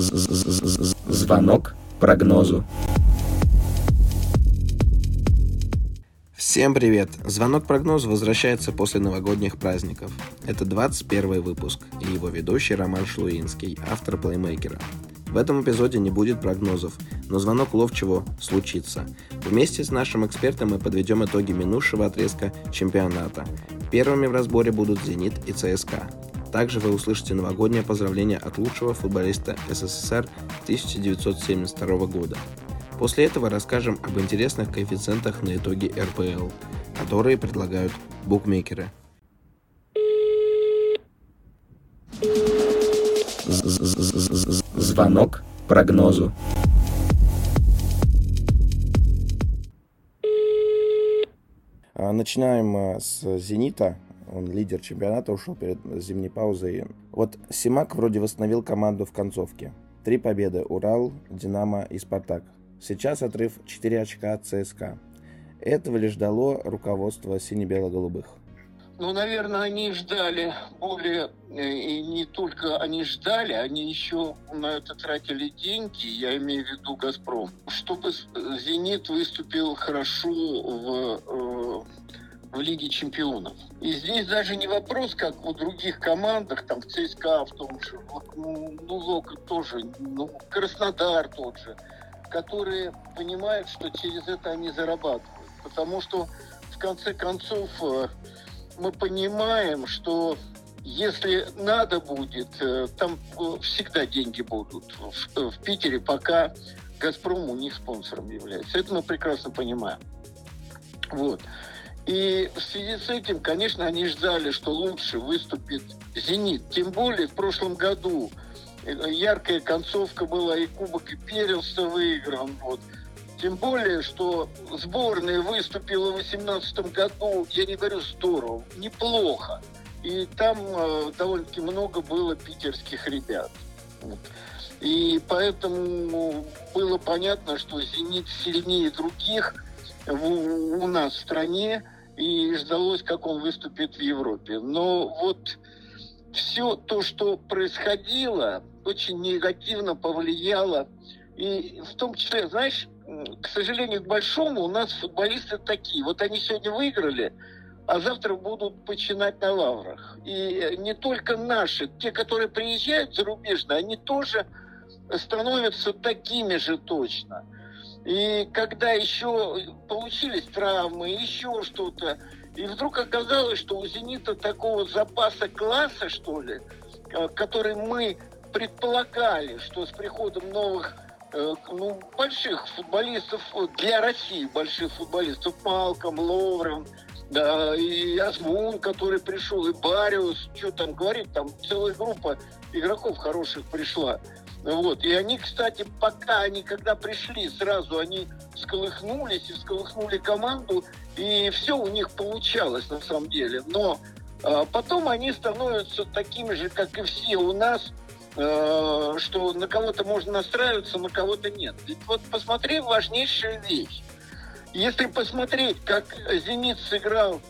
Звонок прогнозу. Всем привет! Звонок прогнозу возвращается после новогодних праздников. Это 21 выпуск и его ведущий Роман Шлуинский, автор плеймейкера. В этом эпизоде не будет прогнозов, но звонок ловчего случится. Вместе с нашим экспертом мы подведем итоги минувшего отрезка чемпионата. Первыми в разборе будут «Зенит» и «ЦСКА». Также вы услышите новогоднее поздравление от лучшего футболиста СССР 1972 года. После этого расскажем об интересных коэффициентах на итоги РПЛ, которые предлагают букмекеры. Звонок прогнозу. Начинаем а, с «Зенита». Он лидер чемпионата, ушел перед зимней паузой. Вот Симак вроде восстановил команду в концовке. Три победы – Урал, Динамо и Спартак. Сейчас отрыв 4 очка от ЦСКА. Этого лишь дало руководство сине-бело-голубых. Ну, наверное, они ждали более, э, и не только они ждали, они еще на это тратили деньги, я имею в виду «Газпром», чтобы «Зенит» выступил хорошо в, э, в Лиге чемпионов. И здесь даже не вопрос, как в других командах, там в ЦСКА в том же, ну, Лока тоже, ну, Краснодар тот же, которые понимают, что через это они зарабатывают. Потому что, в конце концов, э, мы понимаем, что если надо будет, э, там э, всегда деньги будут в Питере, пока «Газпром» у них спонсором является. Это мы прекрасно понимаем. Вот. И в связи с этим, конечно, они ждали, что лучше выступит «Зенит». Тем более в прошлом году э, яркая концовка была, и Кубок, и Перелса выигран. Вот. Тем более, что сборная выступила в 2018 году, я не говорю здорово, неплохо. И там э, довольно-таки много было питерских ребят. Вот. И поэтому было понятно, что «Зенит» сильнее других у нас в стране, и ждалось, как он выступит в Европе. Но вот все то, что происходило, очень негативно повлияло. И в том числе, знаешь, к сожалению, к большому, у нас футболисты такие. Вот они сегодня выиграли, а завтра будут починать на лаврах. И не только наши, те, которые приезжают зарубежно, они тоже становятся такими же точно. И когда еще получились травмы, еще что-то, и вдруг оказалось, что у «Зенита» такого запаса класса, что ли, э, который мы предполагали, что с приходом новых Э, ну, больших футболистов, для России больших футболистов, Малком, Ловрен, да, и Азмун, который пришел, и Бариус, что там говорить, там целая группа игроков хороших пришла. Вот. И они, кстати, пока они, когда пришли, сразу они всколыхнулись и всколыхнули команду, и все у них получалось на самом деле. Но а, потом они становятся такими же, как и все у нас, Э, что на кого-то можно настраиваться, на кого-то нет. Ведь вот посмотри важнейшую вещь. Если посмотреть, как «Зенит» сыграл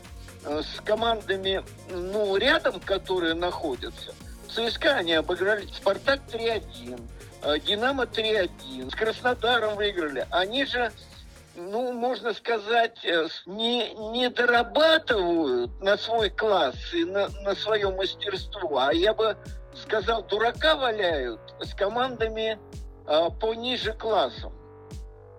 э, с командами ну, рядом, которые находятся, ЦСКА они обыграли, «Спартак» 3-1, э, «Динамо» 3-1, с Краснодаром выиграли. Они же ну, можно сказать, не, не дорабатывают на свой класс и на, на свое мастерство, а я бы сказал, дурака валяют с командами э, пониже классом.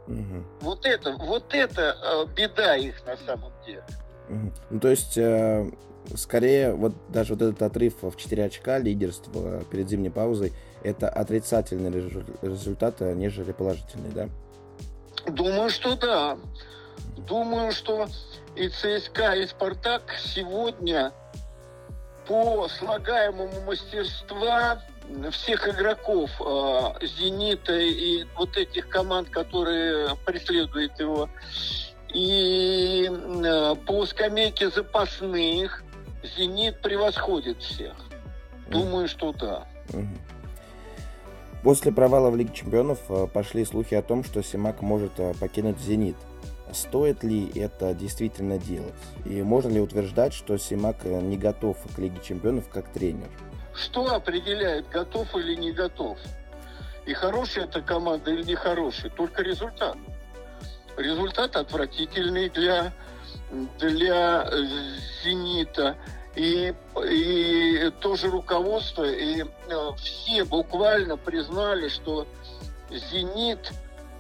Угу. Вот это, вот это э, беда их на самом деле. Угу. Ну, то есть, э, скорее, вот даже вот этот отрыв в 4 очка лидерства перед зимней паузой, это отрицательный результат, а нежели положительный, да? Думаю, что да. Думаю, что и ЦСКА, и Спартак сегодня по слагаемому мастерства всех игроков э, «Зенита» и вот этих команд, которые преследуют его, и э, по скамейке запасных «Зенит» превосходит всех. Думаю, что да. После провала в Лиге Чемпионов э, пошли слухи о том, что Симак может э, покинуть «Зенит». Стоит ли это действительно делать? И можно ли утверждать, что Симак э, не готов к Лиге Чемпионов как тренер? Что определяет, готов или не готов? И хорошая эта команда или нехорошая, только результат. Результат отвратительный для, для «Зенита». И, и тоже руководство, и э, все буквально признали, что «Зенит»,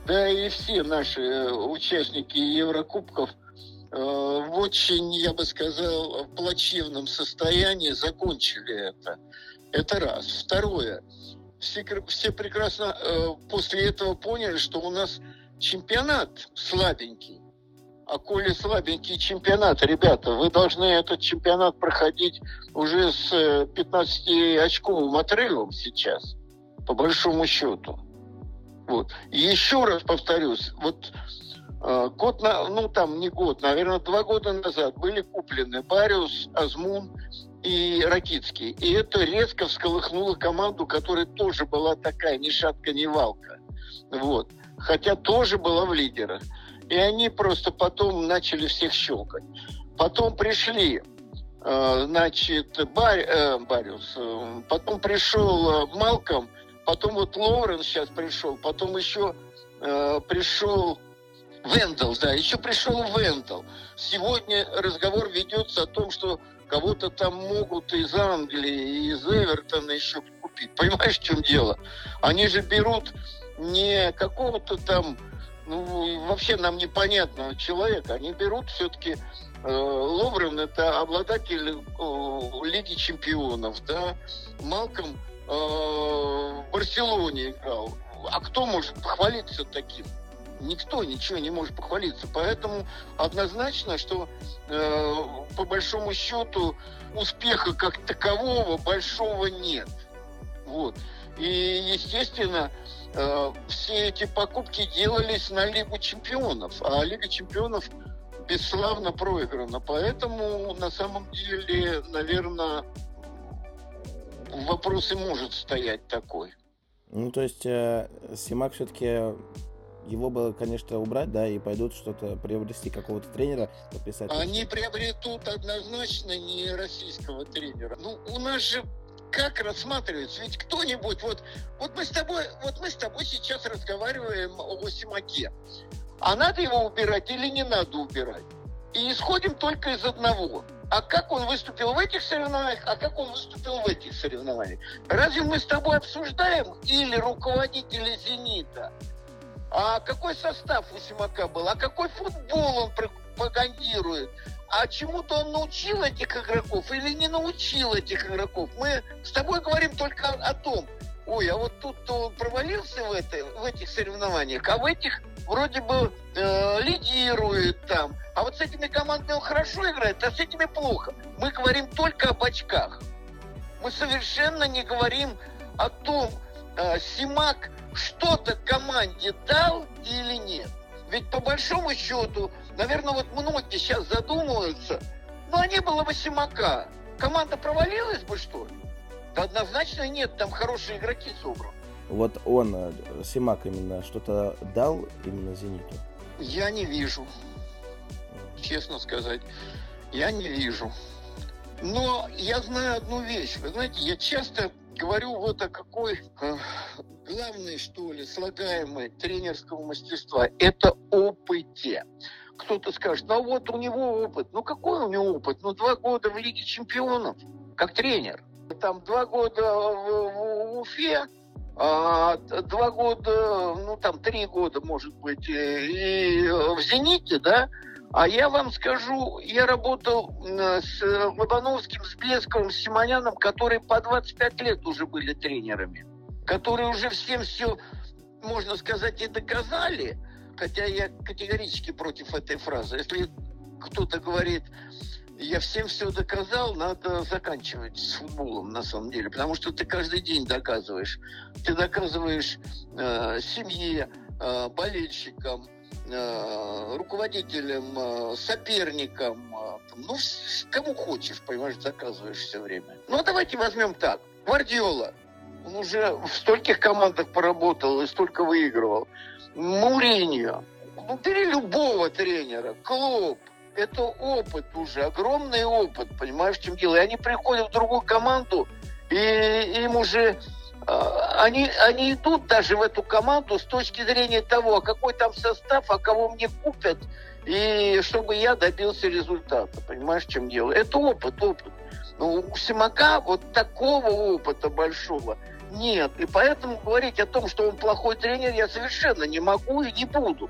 да и все наши э, участники Еврокубков э, в очень, я бы сказал, плачевном состоянии закончили это. Это раз. Второе. Все, все прекрасно после этого поняли, что у нас чемпионат слабенький. А коли слабенький чемпионат, ребята, вы должны этот чемпионат проходить уже с 15-очковым отрывом сейчас, по большому счету. Вот. И еще раз повторюсь, вот э, год, на, ну там не год, наверное, два года назад были куплены Бариус, Азмун и Ракицкий. И это резко всколыхнуло команду, которая тоже была такая, ни шатка, ни валка. Вот. Хотя тоже была в лидерах. И они просто потом начали всех щелкать. Потом пришли, э, значит, Бар, э, Бариус, э, потом пришел Малком, потом вот Лоуренс сейчас пришел, потом еще пришел Вендел, да, еще пришел Вендел. Сегодня разговор ведется о том, что кого-то там могут из Англии, из Эвертона еще купить. Понимаешь, в чем дело? Они же берут не какого-то там ну, вообще нам непонятного человека. Они берут все-таки э, Ловрен это обладатель э, Лиги чемпионов, да. Малком э, в Барселоне играл. А кто может похвалиться таким? Никто ничего не может похвалиться. Поэтому однозначно, что э, по большому счету успеха как такового большого нет. Вот. И, естественно, Э, все эти покупки делались на Лигу чемпионов, а Лига чемпионов бесславно проиграна. Поэтому на самом деле, наверное, вопрос и может стоять такой. Ну, то есть э, Симак все-таки его было, конечно, убрать, да, и пойдут что-то приобрести какого-то тренера, подписать. Они приобретут однозначно не российского тренера. Ну, у нас же как рассматривается? Ведь кто-нибудь, вот, вот мы с тобой, вот мы с тобой сейчас разговариваем о Симаке. А надо его убирать или не надо убирать? И исходим только из одного. А как он выступил в этих соревнованиях, а как он выступил в этих соревнованиях? Разве мы с тобой обсуждаем или руководители «Зенита»? А какой состав у Симака был? А какой футбол он пропагандирует? А чему-то он научил этих игроков или не научил этих игроков. Мы с тобой говорим только о, том, ой, а вот тут он провалился в, это, в этих соревнованиях, а в этих вроде бы э, лидирует там. А вот с этими командами он хорошо играет, а с этими плохо. Мы говорим только об очках. Мы совершенно не говорим о том, э, Симак что-то команде дал или нет. Ведь по большому счету, наверное, вот многие сейчас задумываются, ну, а не было бы Симака, команда провалилась бы, что ли? Да однозначно нет, там хорошие игроки собраны. Вот он, э, Симак именно, что-то дал именно «Зениту»? Я не вижу. Честно сказать, я не вижу. Но я знаю одну вещь. Вы знаете, я часто говорю вот о какой э, главной, что ли, слагаемой тренерского мастерства. Это опыте. Кто-то скажет, ну вот у него опыт. Ну какой у него опыт? Ну два года в Лиге Чемпионов, как тренер. Там два года в, в, Уфе, а, два года, ну там три года, может быть, и в «Зените», да, а я вам скажу, я работал с Лобановским, с Блесковым, с Симоняном, которые по 25 лет уже были тренерами, которые уже всем все, можно сказать, и доказали, хотя я категорически против этой фразы. Если кто-то говорит, я всем все доказал, надо заканчивать с футболом на самом деле, потому что ты каждый день доказываешь. Ты доказываешь э, семье, э, болельщикам, Э, руководителем, э, соперником, э, ну, кому хочешь, понимаешь, заказываешь все время. Ну, а давайте возьмем так. Гвардиола, он уже в стольких командах поработал и столько выигрывал. Муриньо, ну, бери любого тренера, Клоп, это опыт уже, огромный опыт, понимаешь, в чем дело. И они приходят в другую команду, и им уже они, они идут даже в эту команду с точки зрения того, а какой там состав, а кого мне купят, и чтобы я добился результата. Понимаешь, в чем дело? Это опыт, опыт. Но у Симака вот такого опыта большого нет. И поэтому говорить о том, что он плохой тренер, я совершенно не могу и не буду.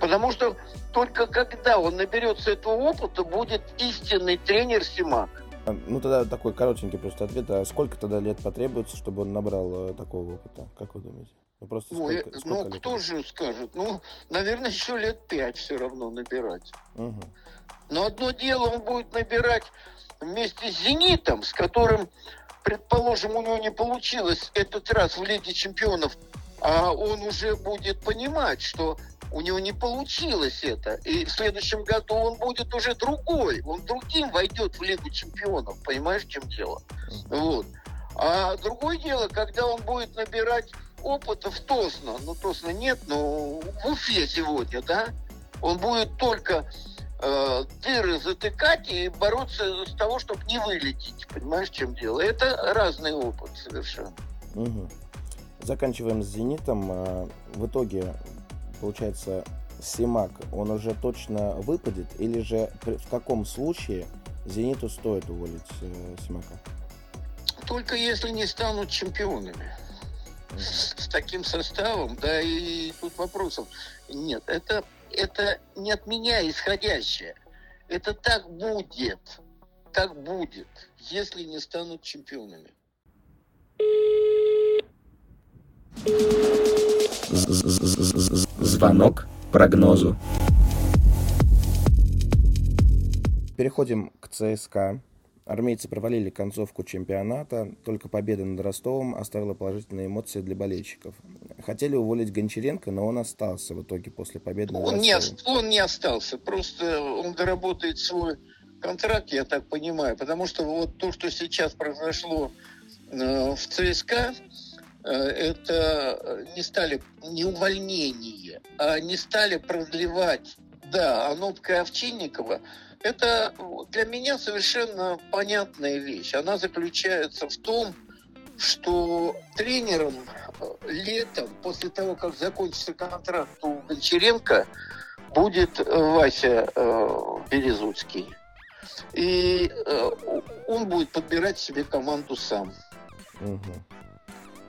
Потому что только когда он наберется этого опыта, будет истинный тренер Симак. Ну, тогда такой коротенький просто ответ. А сколько тогда лет потребуется, чтобы он набрал э, такого опыта? Как вы думаете? Ну, просто Ой, сколько, сколько ну лет? кто же скажет? Ну, наверное, еще лет пять все равно набирать. Угу. Но одно дело он будет набирать вместе с «Зенитом», с которым, предположим, у него не получилось этот раз в Лиге чемпионов, а он уже будет понимать, что у него не получилось это. И в следующем году он будет уже другой. Он другим войдет в Лигу чемпионов. Понимаешь, в чем дело? Вот. А другое дело, когда он будет набирать опыта в Тосно. Ну, Тосно нет, но в Уфе сегодня, да? Он будет только э, дыры затыкать и бороться с того, чтобы не вылететь. Понимаешь, в чем дело? Это разный опыт совершенно. Угу. Заканчиваем с «Зенитом». А, в итоге получается, Симак, он уже точно выпадет? Или же в каком случае Зениту стоит уволить э, Симака? Только если не станут чемпионами. С таким составом, да, и тут вопросов нет. Это, это не от меня исходящее. Это так будет. Так будет, если не станут чемпионами. Звонок прогнозу. Переходим к ЦСКА. Армейцы провалили концовку чемпионата, только победа над Ростовом оставила положительные эмоции для болельщиков. Хотели уволить Гончаренко, но он остался в итоге после победы он Не, он не остался, просто он доработает свой контракт, я так понимаю, потому что вот то, что сейчас произошло э, в ЦСКА, Э, это не стали не увольнение, а не стали продлевать. Да, Анопка Овчинникова – это для меня совершенно понятная вещь. Она заключается в том, что тренером летом, после того, как закончится контракт у Гончаренко, будет Вася э, Березуцкий. И э, он будет подбирать себе команду сам. Угу.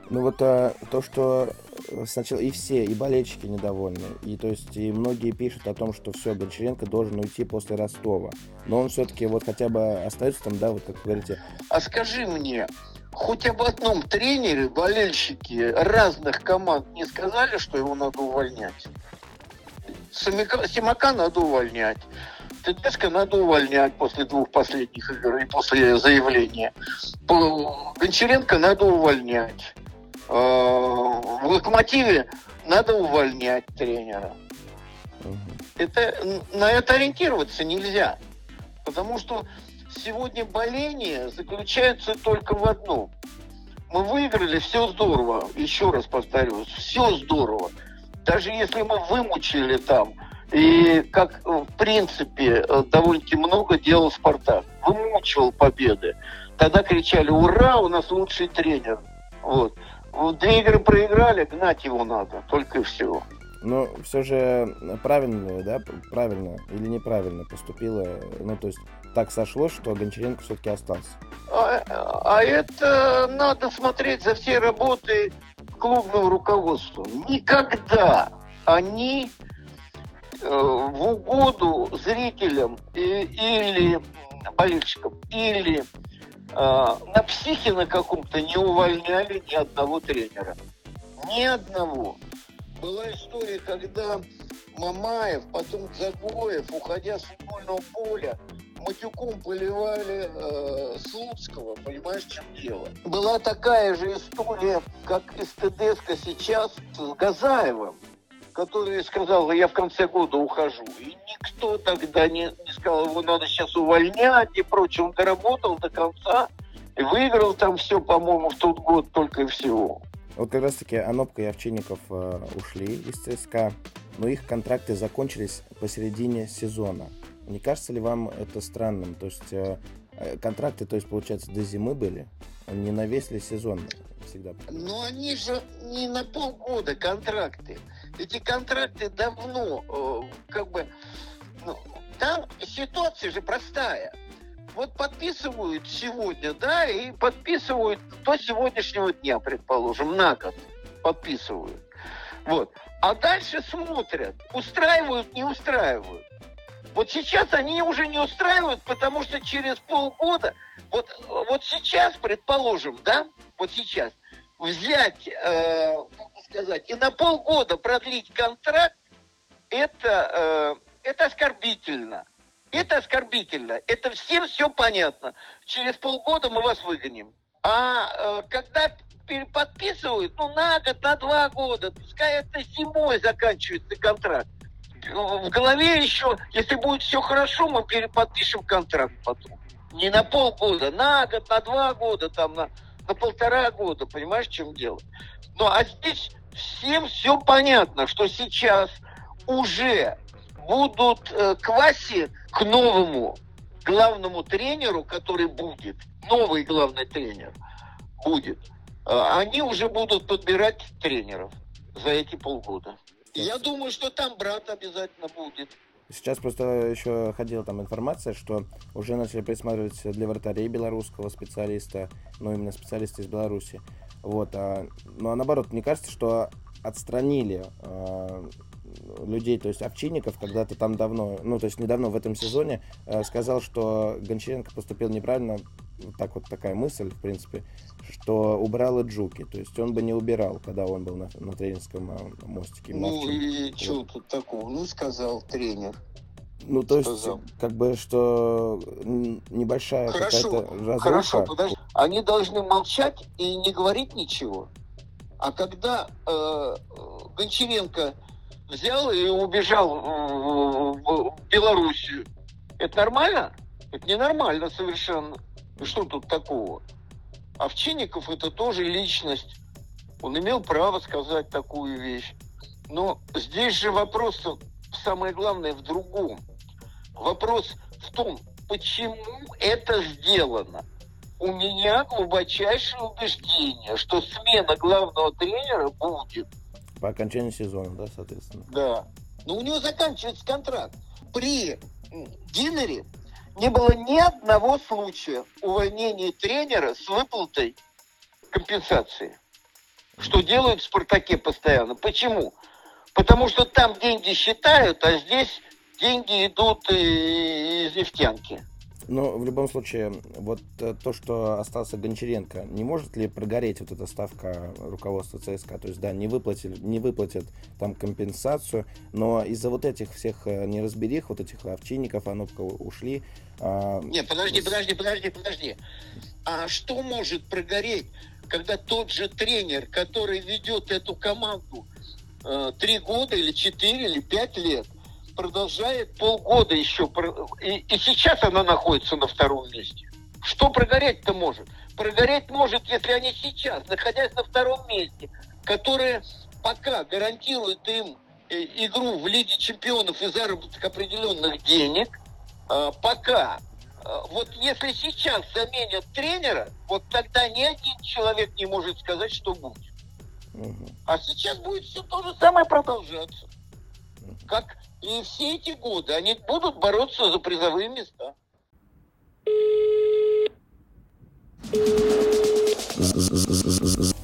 Ну вот а, то, что э, сначала и все, и болельщики недовольны, и то есть и многие пишут о том, что все, Гончаренко должен уйти после Ростова, но он все-таки вот хотя бы остается там, да, вот как вы говорите. А скажи мне, хоть об одном тренере болельщики разных команд не сказали, что его надо увольнять? Самика, Симака надо увольнять. Тедеско надо увольнять после двух последних игр и после заявления. Гончаренко надо увольнять. Э, в локомотиве надо увольнять тренера. Это, на это ориентироваться нельзя. Потому что сегодня боление заключается только в одном. Мы выиграли, все здорово. Еще раз повторюсь, все здорово. Даже если мы вымучили там, и как в принципе довольно-таки много делал Спартак, вымучивал победы. Тогда кричали, ура, у нас лучший тренер. Вот. Две игры проиграли, гнать его надо, только и всего. Но все же правильно, да, правильно или неправильно поступила, ну, то есть так сошло, что Гончаренко все-таки остался. А, а это надо смотреть за всей работой клубного руководства. Никогда они э, в угоду зрителям и, или болельщикам, или а, на психе на каком-то не увольняли ни одного тренера. Ни одного. Была история, когда Мамаев, потом Загоев, уходя с футбольного поля, матюком поливали э, Слуцкого, понимаешь, чем дело. Была такая же история, как из ТДСК сейчас с Газаевым который сказал, я в конце года ухожу. И никто тогда не, не сказал, его надо сейчас увольнять и прочее. Он доработал до конца и выиграл там все, по-моему, в тот год только и всего. Вот как раз таки Анопка и Овчинников э, ушли из ЦСКА, но их контракты закончились посередине сезона. Не кажется ли вам это странным? То есть э, э контракты, то есть, получается, до зимы были, не на весь ли сезон? всегда. Но они же не на полгода контракты. Эти контракты давно, как бы, ну, там ситуация же простая. Вот подписывают сегодня, да, и подписывают до сегодняшнего дня, предположим, на год подписывают. Вот. А дальше смотрят, устраивают, не устраивают. Вот сейчас они уже не устраивают, потому что через полгода, вот, вот сейчас, предположим, да, вот сейчас, взять, э, сказать, и на полгода продлить контракт, это, э, это оскорбительно. Это оскорбительно. Это всем все понятно. Через полгода мы вас выгоним. А э, когда переподписывают, ну, на год, на два года, пускай это зимой заканчивается контракт. В голове еще, если будет все хорошо, мы переподпишем контракт потом. Не на полгода, на год, на два года, там, на, на полтора года, понимаешь, в чем дело? Ну, а здесь всем все понятно, что сейчас уже будут э, к Васе, к новому главному тренеру, который будет, новый главный тренер будет, э, они уже будут подбирать тренеров за эти полгода. Я думаю, что там брат обязательно будет. Сейчас просто еще ходила там информация, что уже начали присматривать для вратарей белорусского специалиста, ну именно специалиста из Беларуси. Вот, а, ну а наоборот, мне кажется, что отстранили а, людей, то есть Овчинников, когда-то там давно, ну, то есть недавно в этом сезоне э, сказал, что Гончаренко поступил неправильно, вот так вот такая мысль, в принципе, что убрал и Джуки, то есть он бы не убирал, когда он был на, на тренерском э, мостике. Ну и вот. что тут такого? Ну, сказал тренер. Ну, то есть, как бы, что небольшая какая-то разруха. Хорошо, подожди. Они должны молчать и не говорить ничего. А когда э, Гончаренко взял и убежал в Белоруссию. Это нормально? Это ненормально совершенно. И что тут такого? Овчинников это тоже личность. Он имел право сказать такую вещь. Но здесь же вопрос, самое главное, в другом. Вопрос в том, почему это сделано. У меня глубочайшее убеждение, что смена главного тренера будет – по окончании сезона, да, соответственно. Да. Но у него заканчивается контракт. При Динере не было ни одного случая увольнения тренера с выплатой компенсации. Что делают в «Спартаке» постоянно. Почему? Потому что там деньги считают, а здесь деньги идут из нефтянки. Но в любом случае, вот э, то, что остался Гончаренко, не может ли прогореть вот эта ставка руководства ЦСКА? То есть, да, не выплатили, не выплатят там компенсацию, но из-за вот этих всех э, неразберих, вот этих овчинников, Анопка ушли. А... Нет, подожди, подожди, подожди, подожди. А что может прогореть, когда тот же тренер, который ведет эту команду э, три года или четыре или пять лет, продолжает полгода еще. И, и сейчас она находится на втором месте. Что прогореть-то может? Прогореть может, если они сейчас, находясь на втором месте, которые пока гарантируют им э, игру в Лиге чемпионов и заработок определенных денег, а, пока а, вот если сейчас заменят тренера, вот тогда ни один человек не может сказать, что будет. А сейчас будет все то же самое продолжаться. Как и все эти годы они будут бороться за призовые места.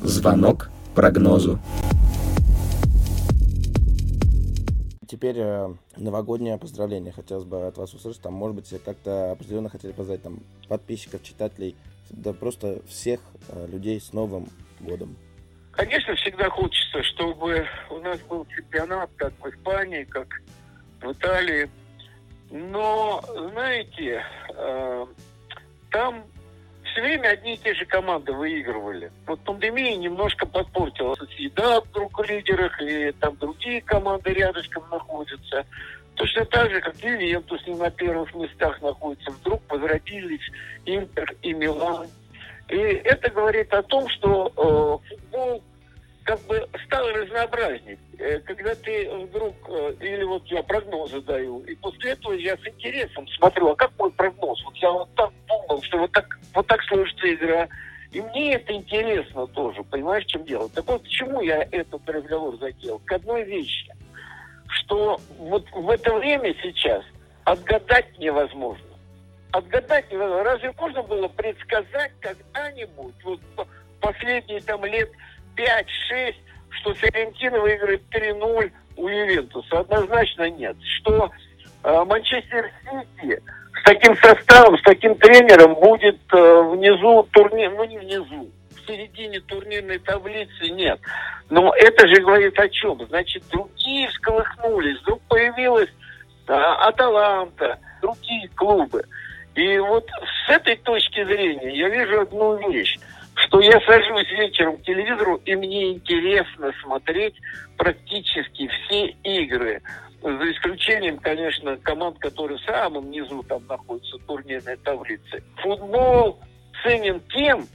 Звонок прогнозу. Теперь э, новогоднее поздравление хотелось бы от вас услышать. Там, может быть, как-то определенно хотели поздравить там подписчиков, читателей, да просто всех э, людей с Новым годом. Конечно, всегда хочется, чтобы у нас был чемпионат, как в Испании, как в Италии. Но, знаете, э, там все время одни и те же команды выигрывали. Вот пандемия немножко подпортила. Еда вдруг в лидерах, и там другие команды рядышком находятся. Точно так же, как Ювентус не на первых местах находится. Вдруг возродились Интер и Милан. И это говорит о том, что э, футбол как бы стало разнообразней. Э, когда ты вдруг, э, или вот я прогнозы даю, и после этого я с интересом смотрю, а как мой прогноз? Вот я вот так думал, что вот так, вот так сложится игра, И мне это интересно тоже, понимаешь, в чем дело? Так вот, почему я этот разговор задел? К одной вещи, что вот в это время сейчас отгадать невозможно. Отгадать невозможно. Разве можно было предсказать когда-нибудь, вот последние там лет 5-6, что Фиорентина выиграет 3-0 у Ювентуса? Однозначно нет. Что э, Манчестер Сити с таким составом, с таким тренером будет э, внизу турнир, ну не внизу, в середине турнирной таблицы нет. Но это же говорит о чем? Значит, другие всколыхнулись, вдруг появилась э, Аталанта, другие клубы. И вот с этой точки зрения я вижу одну вещь что я сажусь вечером к телевизору, и мне интересно смотреть практически все игры. За исключением, конечно, команд, которые в самом низу там находятся турнирной таблице. Футбол ценен тем,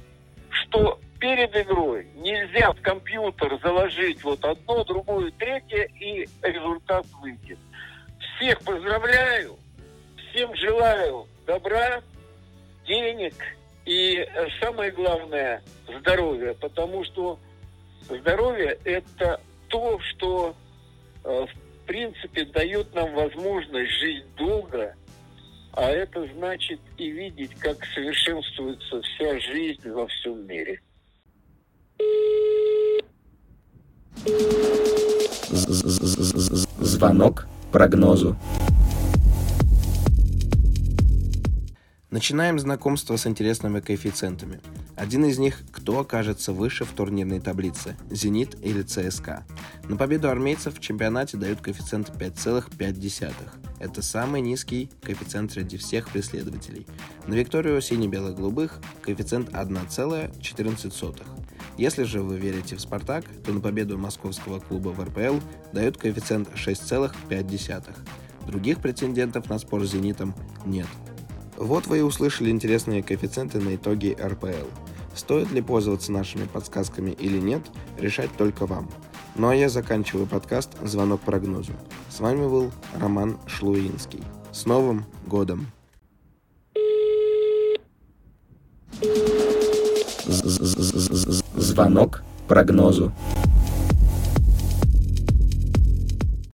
что перед игрой нельзя в компьютер заложить вот одно, другое, третье, и результат выйдет. Всех поздравляю, всем желаю добра, денег и э, самое главное здоровья, потому что здоровье это то, что э, в принципе, дает нам возможность жить долго, а это значит и видеть, как совершенствуется вся жизнь во всем мире. Звонок прогнозу. Начинаем знакомство с интересными коэффициентами. Один из них – кто окажется выше в турнирной таблице – «Зенит» или «ЦСКА». На победу армейцев в чемпионате дают коэффициент 5,5. Это самый низкий коэффициент среди всех преследователей. На Викторию сине-бело-голубых коэффициент 1,14. Если же вы верите в «Спартак», то на победу московского клуба в РПЛ дают коэффициент 6,5. Других претендентов на спор с «Зенитом» нет – вот вы и услышали интересные коэффициенты на итоге РПЛ. Стоит ли пользоваться нашими подсказками или нет, решать только вам. Ну а я заканчиваю подкаст «Звонок прогнозу». С вами был Роман Шлуинский. С Новым годом! Звонок прогнозу.